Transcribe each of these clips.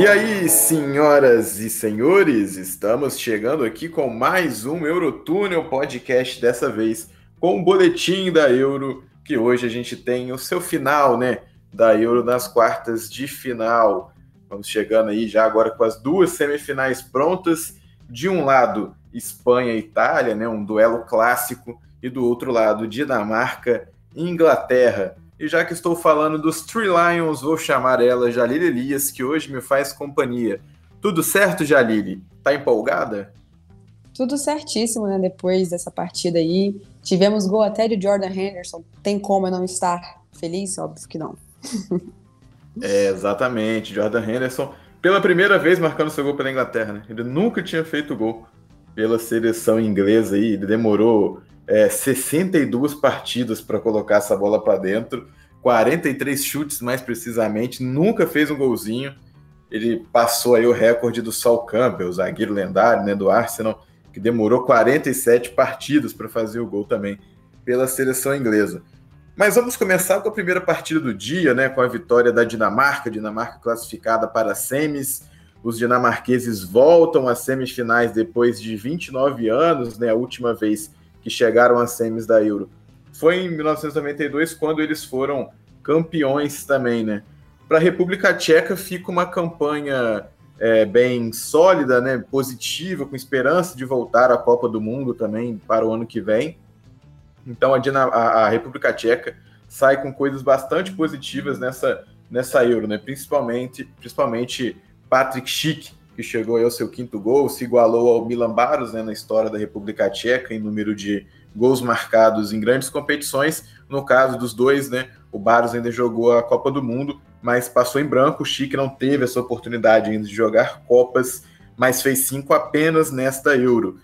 E aí, senhoras e senhores, estamos chegando aqui com mais um Eurotúnel podcast, dessa vez com o boletim da Euro, que hoje a gente tem o seu final, né? Da Euro nas quartas de final. Vamos chegando aí já agora com as duas semifinais prontas. De um lado, Espanha e Itália, né? Um duelo clássico, e do outro lado, Dinamarca e Inglaterra. E já que estou falando dos Three Lions, vou chamar ela Jalili Elias, que hoje me faz companhia. Tudo certo, Jalili? Tá empolgada? Tudo certíssimo, né? Depois dessa partida aí. Tivemos gol até de Jordan Henderson. Tem como eu não estar feliz? Óbvio que não. É, exatamente. Jordan Henderson, pela primeira vez marcando seu gol pela Inglaterra, né? Ele nunca tinha feito gol pela seleção inglesa aí. Ele demorou é, 62 partidas para colocar essa bola para dentro, 43 chutes mais precisamente, nunca fez um golzinho. Ele passou aí o recorde do Sol Campbell, zagueiro lendário né, do Arsenal, que demorou 47 partidas para fazer o gol também pela seleção inglesa. Mas vamos começar com a primeira partida do dia, né, com a vitória da Dinamarca, Dinamarca classificada para semis. Os dinamarqueses voltam às semifinais depois de 29 anos, né, a última vez que chegaram às semis da Euro. Foi em 1992 quando eles foram campeões também, né? Para a República Tcheca fica uma campanha é, bem sólida, né? Positiva, com esperança de voltar à Copa do Mundo também para o ano que vem. Então a, a, a República Tcheca sai com coisas bastante positivas nessa, nessa Euro, né? Principalmente, principalmente Patrick Schick, que chegou ao seu quinto gol, se igualou ao Milan Baros né, na história da República Tcheca em número de gols marcados em grandes competições. No caso dos dois, né, o Baros ainda jogou a Copa do Mundo, mas passou em branco. O Chique não teve essa oportunidade ainda de jogar Copas, mas fez cinco apenas nesta Euro,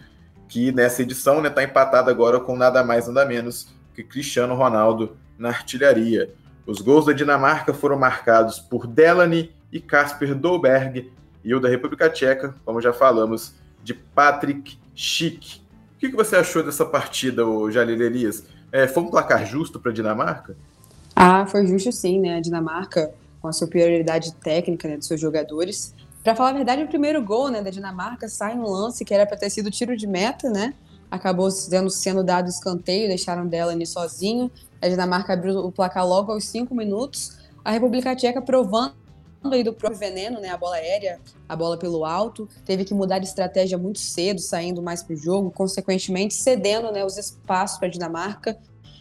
que nessa edição está né, tá empatado agora com nada mais nada menos que Cristiano Ronaldo na artilharia. Os gols da Dinamarca foram marcados por Delaney e Kasper Dolberg, e o da República Tcheca, como já falamos, de Patrick Schick. O que, você achou dessa partida, Jalil Elias? É, foi um placar justo para a Dinamarca? Ah, foi justo sim, né? A Dinamarca, com a superioridade técnica né, dos seus jogadores. Para falar a verdade, o primeiro gol né, da Dinamarca sai um lance que era para ter sido tiro de meta, né? Acabou sendo, sendo dado escanteio, deixaram dela ali sozinho. A Dinamarca abriu o placar logo aos cinco minutos. A República Tcheca provando aí do próprio veneno, né? A bola aérea, a bola pelo alto, teve que mudar de estratégia muito cedo, saindo mais para o jogo, consequentemente cedendo né, os espaços para a Dinamarca,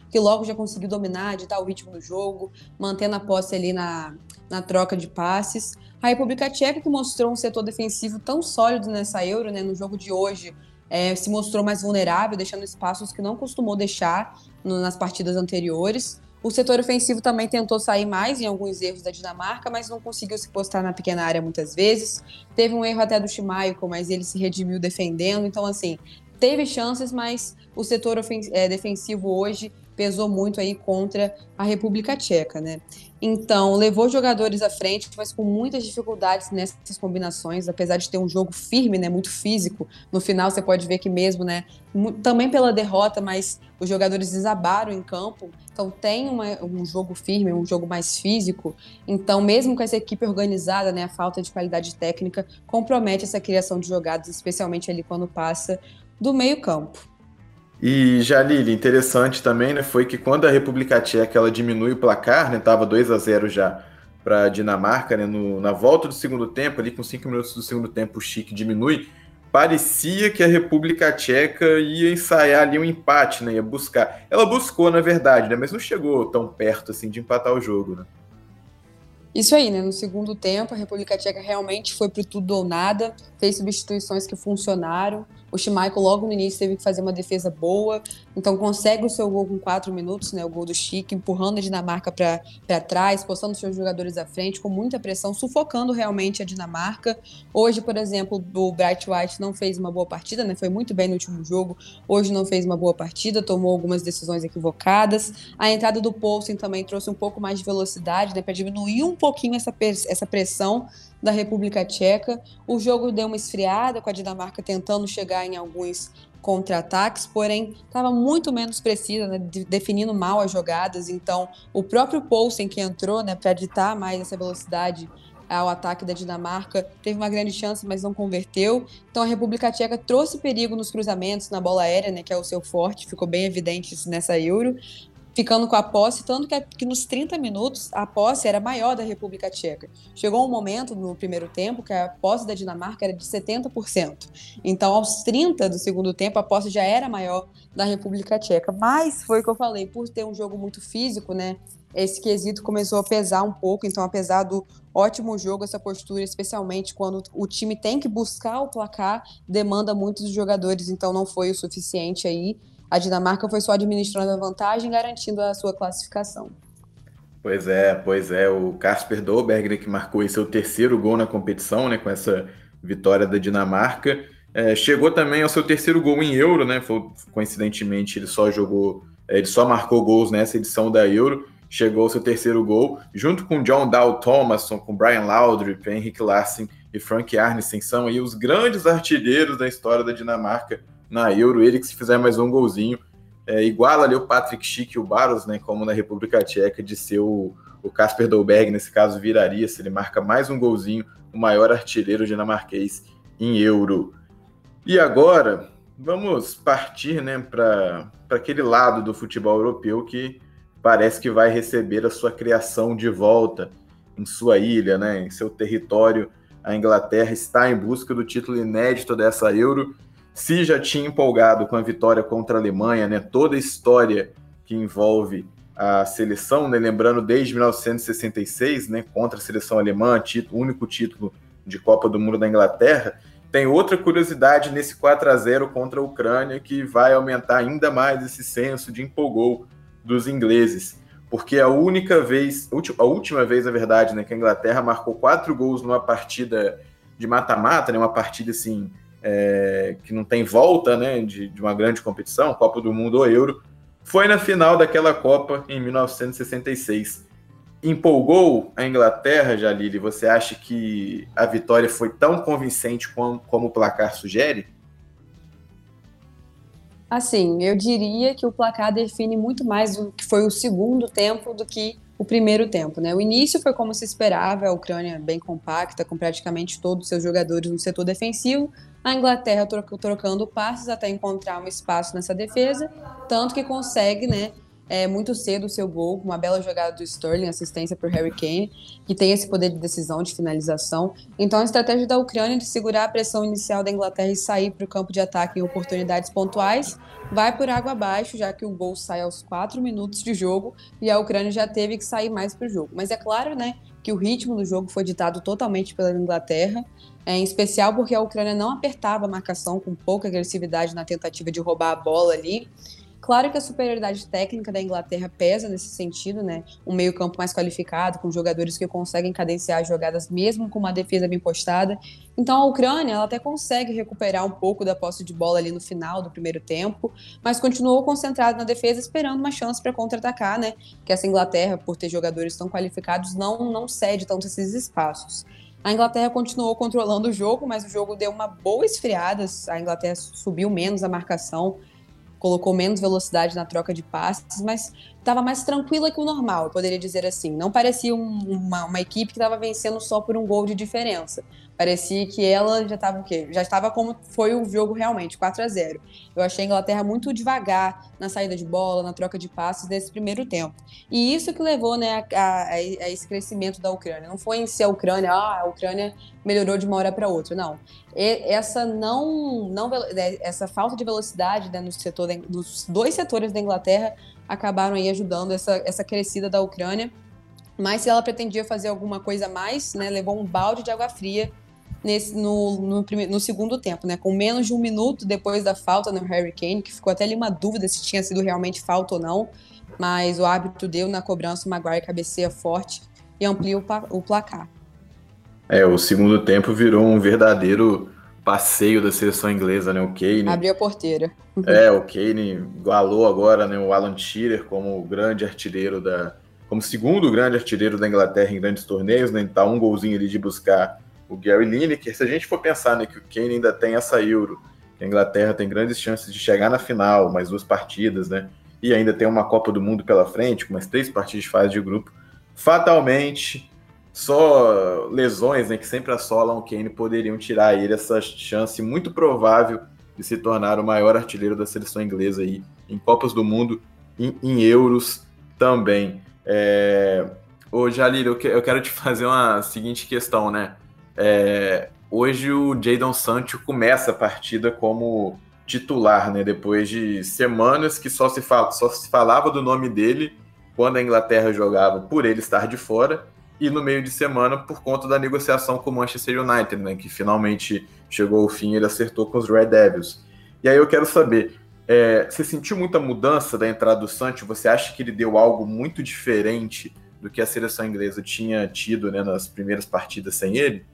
que logo já conseguiu dominar, ditar o ritmo do jogo, mantendo a posse ali na, na troca de passes. A República Tcheca, que mostrou um setor defensivo tão sólido nessa Euro, né, no jogo de hoje, é, se mostrou mais vulnerável, deixando espaços que não costumou deixar no, nas partidas anteriores. O setor ofensivo também tentou sair mais em alguns erros da Dinamarca, mas não conseguiu se postar na pequena área muitas vezes. Teve um erro até do Schmeichel, mas ele se redimiu defendendo. Então, assim, teve chances, mas o setor é, defensivo hoje pesou muito aí contra a República Tcheca, né? Então, levou jogadores à frente, mas com muitas dificuldades nessas combinações, apesar de ter um jogo firme, né, muito físico. No final você pode ver que mesmo, né, também pela derrota, mas os jogadores desabaram em campo. Então tem uma, um jogo firme, um jogo mais físico. Então, mesmo com essa equipe organizada, né, a falta de qualidade técnica compromete essa criação de jogadas, especialmente ali quando passa do meio-campo. E Jalili, interessante também, né, foi que quando a República Tcheca ela diminui o placar, né, tava 2 a 0 já para a Dinamarca, né, no, na volta do segundo tempo, ali com 5 minutos do segundo tempo, o Chique diminui, parecia que a República Tcheca ia ensaiar ali um empate, né, ia buscar. Ela buscou, na verdade, né, mas não chegou tão perto assim de empatar o jogo, né. Isso aí, né? No segundo tempo, a República Tcheca realmente foi pro tudo ou nada, fez substituições que funcionaram. O Schmeichel logo no início teve que fazer uma defesa boa, então consegue o seu gol com quatro minutos, né? O gol do Chique, empurrando a Dinamarca para trás, postando seus jogadores à frente, com muita pressão, sufocando realmente a Dinamarca. Hoje, por exemplo, o Bright White não fez uma boa partida, né? Foi muito bem no último jogo, hoje não fez uma boa partida, tomou algumas decisões equivocadas. A entrada do Poulsen também trouxe um pouco mais de velocidade, né? Para diminuir um pouquinho essa, essa pressão da República Tcheca. O jogo deu uma esfriada, com a Dinamarca tentando chegar em alguns contra-ataques, porém estava muito menos precisa, né, definindo mal as jogadas. Então, o próprio Poulsen que entrou né, para ditar mais essa velocidade ao ataque da Dinamarca, teve uma grande chance, mas não converteu. Então a República Tcheca trouxe perigo nos cruzamentos, na bola aérea, né, que é o seu forte, ficou bem evidente nessa Euro ficando com a posse, tanto que, que, nos 30 minutos a posse era maior da República Tcheca. Chegou um momento no primeiro tempo que a posse da Dinamarca era de 70%. Então, aos 30 do segundo tempo, a posse já era maior da República Tcheca. Mas foi o que eu falei, por ter um jogo muito físico, né? Esse quesito começou a pesar um pouco, então, apesar do ótimo jogo, essa postura, especialmente quando o time tem que buscar o placar, demanda muito dos jogadores, então não foi o suficiente aí. A Dinamarca foi só administrando a vantagem, garantindo a sua classificação. Pois é, pois é. O Casper Dolberg, né, que marcou seu terceiro gol na competição, né, com essa vitória da Dinamarca. É, chegou também ao seu terceiro gol em Euro, né? Foi, coincidentemente, ele só jogou, é, ele só marcou gols nessa edição da Euro. Chegou ao seu terceiro gol, junto com John Dow Thomason, com Brian Laudrup, Henrik Larsen e Frank Arnesen, são aí os grandes artilheiros da história da Dinamarca na Euro. Ele que se fizer mais um golzinho, é, iguala ali o Patrick Schick e o Barros, né, como na República Tcheca, de ser o, Kasper Dolberg, nesse caso, viraria, se ele marca mais um golzinho, o maior artilheiro dinamarquês em Euro. E agora, vamos partir né, para aquele lado do futebol europeu que parece que vai receber a sua criação de volta em sua ilha, né, em seu território. A Inglaterra está em busca do título inédito dessa Euro se já tinha empolgado com a vitória contra a Alemanha, né, toda a história que envolve a seleção, né, lembrando desde 1966, né, contra a seleção alemã, título, único título de Copa do Mundo da Inglaterra, tem outra curiosidade nesse 4 a 0 contra a Ucrânia que vai aumentar ainda mais esse senso de empolgou dos ingleses, porque a única vez, a última vez, na verdade, né, que a Inglaterra marcou quatro gols numa partida de mata-mata, né, uma partida assim é, que não tem volta né, de, de, uma grande competição, Copa do Mundo ou Euro, foi na final daquela Copa em 1966. Empolgou a Inglaterra, Jalili? Você acha que a vitória foi tão convincente como, como o placar sugere? Assim, eu diria que o placar define muito mais o que foi o segundo tempo do que o primeiro tempo, né? O início foi como se esperava, a Ucrânia bem compacta, com praticamente todos os seus jogadores no setor defensivo, a Inglaterra trocando passes até encontrar um espaço nessa defesa, tanto que consegue, né, é, muito cedo o seu gol, uma bela jogada do Sterling, assistência para o Harry Kane, que tem esse poder de decisão, de finalização. Então, a estratégia da Ucrânia de segurar a pressão inicial da Inglaterra e sair para o campo de ataque em oportunidades pontuais vai por água abaixo, já que o gol sai aos quatro minutos de jogo e a Ucrânia já teve que sair mais para o jogo. Mas é claro, né, que o ritmo do jogo foi ditado totalmente pela Inglaterra, é, em especial porque a Ucrânia não apertava a marcação com pouca agressividade na tentativa de roubar a bola ali. Claro que a superioridade técnica da Inglaterra pesa nesse sentido, né? Um meio-campo mais qualificado, com jogadores que conseguem cadenciar as jogadas mesmo com uma defesa bem postada. Então a Ucrânia ela até consegue recuperar um pouco da posse de bola ali no final do primeiro tempo, mas continuou concentrado na defesa, esperando uma chance para contra-atacar, né? Que essa Inglaterra, por ter jogadores tão qualificados, não, não cede tanto esses espaços. A Inglaterra continuou controlando o jogo, mas o jogo deu uma boa esfriada. A Inglaterra subiu menos a marcação, colocou menos velocidade na troca de passes, mas estava mais tranquila que o normal, eu poderia dizer assim. Não parecia um, uma, uma, equipe que estava vencendo só por um gol de diferença. Parecia que ela já estava o quê? Já estava como foi o jogo realmente, 4 a 0. Eu achei a Inglaterra muito devagar na saída de bola, na troca de passes nesse primeiro tempo. E isso que levou né, a, a, a esse crescimento da Ucrânia. Não foi em si a Ucrânia, ah, a Ucrânia melhorou de uma hora para outra, não. E essa não, não né, essa falta de velocidade né, no setor, nos dois setores da Inglaterra acabaram aí ajudando essa, essa crescida da Ucrânia. Mas se ela pretendia fazer alguma coisa mais, né, levou um balde de água fria nesse, no, no, primeiro, no segundo tempo, né? Com menos de um minuto depois da falta no Harry Kane, que ficou até ali uma dúvida se tinha sido realmente falta ou não, mas o árbitro deu na cobrança, o Maguire cabeceia forte e amplia o, o placar. É, o segundo tempo virou um verdadeiro passeio da seleção inglesa, né? O Kane. Abriu a porteira. É, o Kane igualou agora né, o Alan Shearer como grande artilheiro da. como segundo grande artilheiro da Inglaterra em grandes torneios, né? Tá um golzinho ali de buscar o Gary Lineker. Se a gente for pensar né, que o Kane ainda tem essa Euro, que a Inglaterra tem grandes chances de chegar na final, mais duas partidas, né? E ainda tem uma Copa do Mundo pela frente, com mais três partidas de fase de grupo. Fatalmente, só lesões né, que sempre assolam o Kane poderiam tirar ele essa chance muito provável de se tornar o maior artilheiro da seleção inglesa aí, em Copas do Mundo, em, em Euros também. É... Ô, Jalil, eu, que, eu quero te fazer uma seguinte questão, né? É, hoje o Jadon Sancho começa a partida como titular, né? Depois de semanas que só se, fala, só se falava do nome dele quando a Inglaterra jogava por ele estar de fora e no meio de semana por conta da negociação com o Manchester United, né? Que finalmente chegou ao fim e ele acertou com os Red Devils. E aí eu quero saber, é, você sentiu muita mudança da entrada do Sancho? Você acha que ele deu algo muito diferente do que a seleção inglesa tinha tido né, nas primeiras partidas sem ele?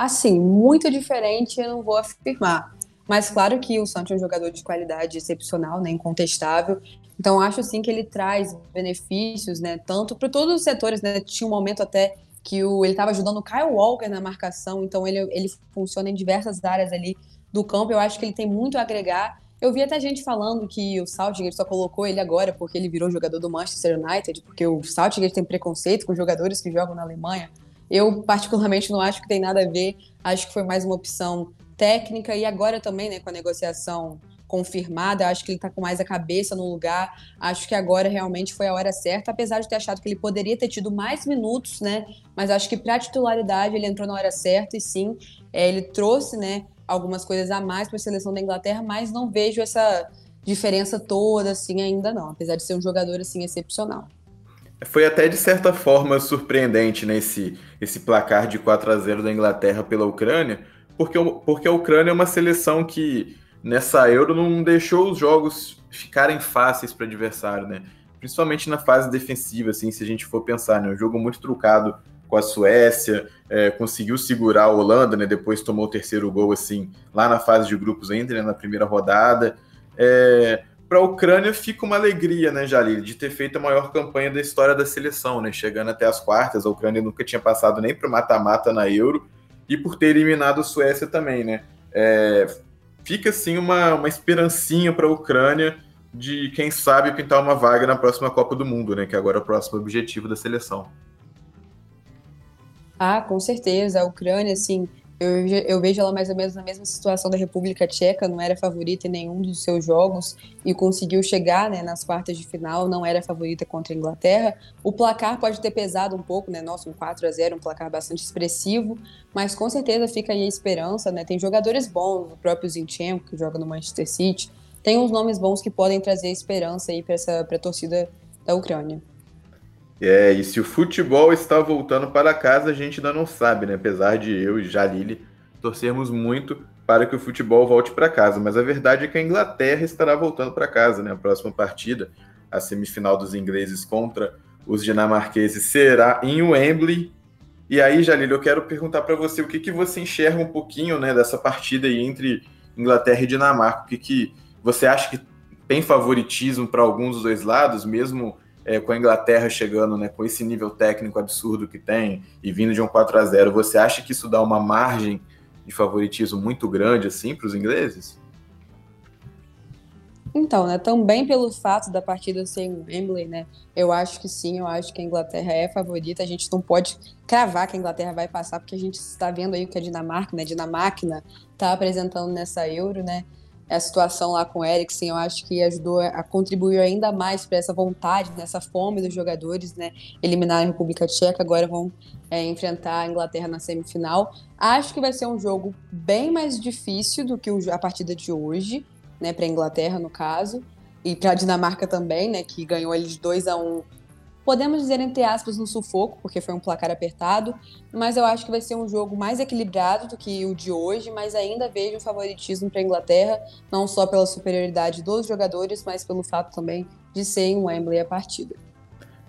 Assim, muito diferente eu não vou afirmar. Mas claro que o Santos é um jogador de qualidade excepcional, né, incontestável. Então acho sim que ele traz benefícios, né, tanto para todos os setores, né? Tinha um momento até que o, ele estava ajudando o Kyle Walker na marcação, então ele, ele funciona em diversas áreas ali do campo. Eu acho que ele tem muito a agregar. Eu vi até gente falando que o Southgate só colocou ele agora porque ele virou jogador do Manchester United, porque o Southgate tem preconceito com jogadores que jogam na Alemanha. Eu, particularmente, não acho que tem nada a ver. Acho que foi mais uma opção técnica. E agora também, né, com a negociação confirmada, acho que ele está com mais a cabeça no lugar. Acho que agora realmente foi a hora certa, apesar de ter achado que ele poderia ter tido mais minutos, né? Mas acho que para titularidade ele entrou na hora certa e sim, é, ele trouxe, né, algumas coisas a mais para a seleção da Inglaterra, mas não vejo essa diferença toda assim ainda não, apesar de ser um jogador assim excepcional. Foi até de certa forma surpreendente né, esse placar de 4 a 0 da Inglaterra pela Ucrânia, porque, porque a Ucrânia é uma seleção que nessa Euro não deixou os jogos ficarem fáceis para adversário, né? Principalmente na fase defensiva, assim, se a gente for pensar, né? Um jogo muito trucado com a Suécia, é, conseguiu segurar a Holanda, né? Depois tomou o terceiro gol, assim, lá na fase de grupos ainda, né, na primeira rodada. É, para a Ucrânia fica uma alegria, né, Jalil, de ter feito a maior campanha da história da seleção, né, chegando até as quartas. A Ucrânia nunca tinha passado nem para o mata-mata na Euro e por ter eliminado a Suécia também, né. É, fica assim uma, uma esperancinha para a Ucrânia de quem sabe pintar uma vaga na próxima Copa do Mundo, né, que agora é o próximo objetivo da seleção. Ah, com certeza. A Ucrânia, assim, eu, eu, vejo ela mais ou menos na mesma situação da República Tcheca, não era favorita em nenhum dos seus jogos e conseguiu chegar né, nas quartas de final, não era favorita contra a Inglaterra. O placar pode ter pesado um pouco, né? Nossa, um 4 a 0 um placar bastante expressivo, mas com certeza fica aí a esperança, né? Tem jogadores bons, o próprio Zinchenko, que joga no Manchester City, tem uns nomes bons que podem trazer esperança aí para a torcida da Ucrânia. É, e se o futebol está voltando para casa, a gente ainda não sabe, né? Apesar de eu e Jalili torcermos muito para que o futebol volte para casa. Mas a verdade é que a Inglaterra estará voltando para casa, né? A próxima partida, a semifinal dos ingleses contra os dinamarqueses, será em Wembley. E aí, Jalili, eu quero perguntar para você o que, que você enxerga um pouquinho né, dessa partida aí entre Inglaterra e Dinamarca. O que, que você acha que tem favoritismo para alguns dos dois lados, mesmo é, com a Inglaterra chegando né, com esse nível técnico absurdo que tem e vindo de um 4 a 0 você acha que isso dá uma margem de favoritismo muito grande assim para os ingleses? Então, né, também pelo fato da partida ser em Wembley, né, eu acho que sim, eu acho que a Inglaterra é favorita, a gente não pode cravar que a Inglaterra vai passar, porque a gente está vendo aí o que a Dinamarca, né, a Dinamarca está apresentando nessa Euro, né, a situação lá com o Eriksen, eu acho que ajudou a contribuir ainda mais para essa vontade, nessa fome dos jogadores, né? Eliminar a República Tcheca, agora vão é, enfrentar a Inglaterra na semifinal. Acho que vai ser um jogo bem mais difícil do que a partida de hoje, né? Para a Inglaterra, no caso, e para a Dinamarca também, né? Que ganhou eles 2 a 1 um Podemos dizer, entre aspas, no sufoco, porque foi um placar apertado, mas eu acho que vai ser um jogo mais equilibrado do que o de hoje, mas ainda vejo um favoritismo para a Inglaterra, não só pela superioridade dos jogadores, mas pelo fato também de ser em Wembley a partida.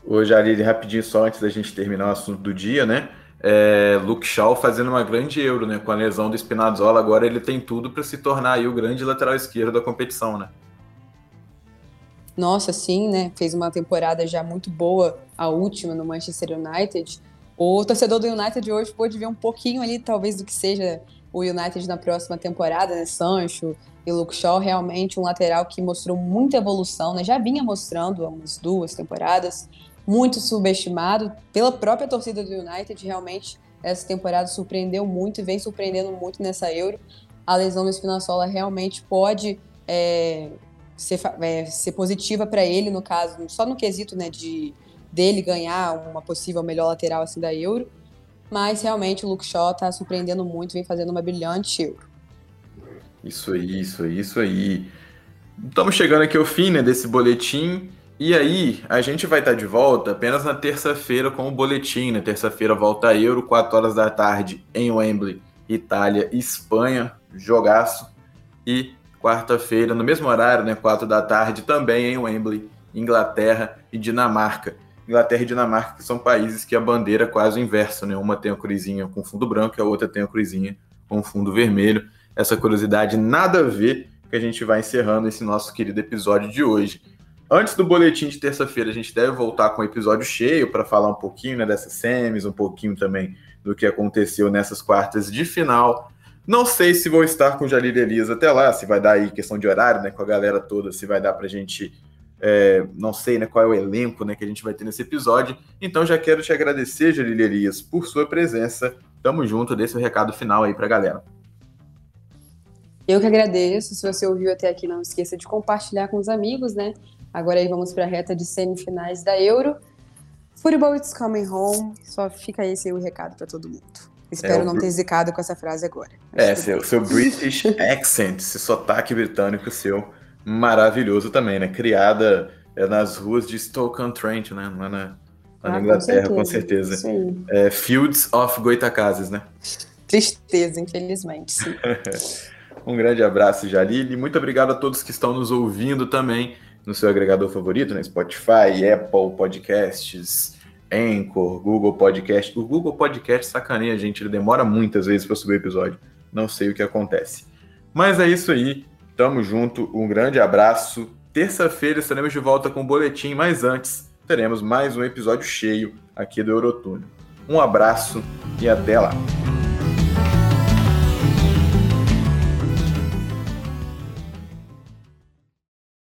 Hoje, Aline, rapidinho só antes da gente terminar o assunto do dia, né? É, Luke Shaw fazendo uma grande euro, né? Com a lesão do Spinazzola, agora ele tem tudo para se tornar aí o grande lateral esquerdo da competição, né? Nossa, sim, né? Fez uma temporada já muito boa, a última no Manchester United. O torcedor do United hoje pôde ver um pouquinho ali, talvez, do que seja o United na próxima temporada, né? Sancho e Luke Shaw, realmente um lateral que mostrou muita evolução, né? Já vinha mostrando há umas duas temporadas, muito subestimado pela própria torcida do United, realmente essa temporada surpreendeu muito e vem surpreendendo muito nessa Euro. A lesão do Spinazzola realmente pode é, ser, é, ser positiva para ele, no caso, só no quesito né, de dele ganhar uma possível melhor lateral assim da Euro. Mas realmente o Luke Shaw está surpreendendo muito, vem fazendo uma brilhante Euro. Isso aí, isso aí, isso aí. Estamos chegando aqui ao fim né, desse boletim. E aí, a gente vai estar tá de volta apenas na terça-feira com o boletim. Na né? terça-feira volta a Euro, 4 horas da tarde, em Wembley, Itália, Espanha, jogaço. E quarta-feira, no mesmo horário, né, 4 da tarde, também em Wembley, Inglaterra e Dinamarca. Inglaterra e Dinamarca, que são países que a bandeira é quase o inverso, né? Uma tem a cruzinha com fundo branco e a outra tem a cruzinha com fundo vermelho. Essa curiosidade nada a ver que a gente vai encerrando esse nosso querido episódio de hoje. Antes do boletim de terça-feira, a gente deve voltar com o episódio cheio para falar um pouquinho né, dessas semis, um pouquinho também do que aconteceu nessas quartas de final. Não sei se vou estar com o Jalil Elisa até lá, se vai dar aí questão de horário, né, com a galera toda, se vai dar pra gente, é, não sei, né, qual é o elenco, né, que a gente vai ter nesse episódio. Então já quero te agradecer, Jalil Elias, por sua presença. Tamo junto, desse o recado final aí pra galera. Eu que agradeço. Se você ouviu até aqui, não esqueça de compartilhar com os amigos, né? Agora aí vamos para a reta de semifinais da Euro. Football is coming home. Só fica esse o recado para todo mundo. Espero é, não ter zicado com essa frase agora. É, seu, seu British accent, esse sotaque britânico seu, maravilhoso também, né? Criada é, nas ruas de Stoke-on-Trent, né? Lá na, lá ah, na Inglaterra, com certeza. Com certeza. É, Fields of Goitacazes, né? Tristeza, infelizmente. um grande abraço, Jalili. Muito obrigado a todos que estão nos ouvindo também no seu agregador favorito, né? Spotify, Apple Podcasts, Anchor, Google Podcast. O Google Podcast sacaneia gente, ele demora muitas vezes para subir o episódio. Não sei o que acontece. Mas é isso aí. Tamo junto. Um grande abraço. Terça-feira estaremos de volta com o boletim, mas antes teremos mais um episódio cheio aqui do Eurotúnel. Um abraço e até lá.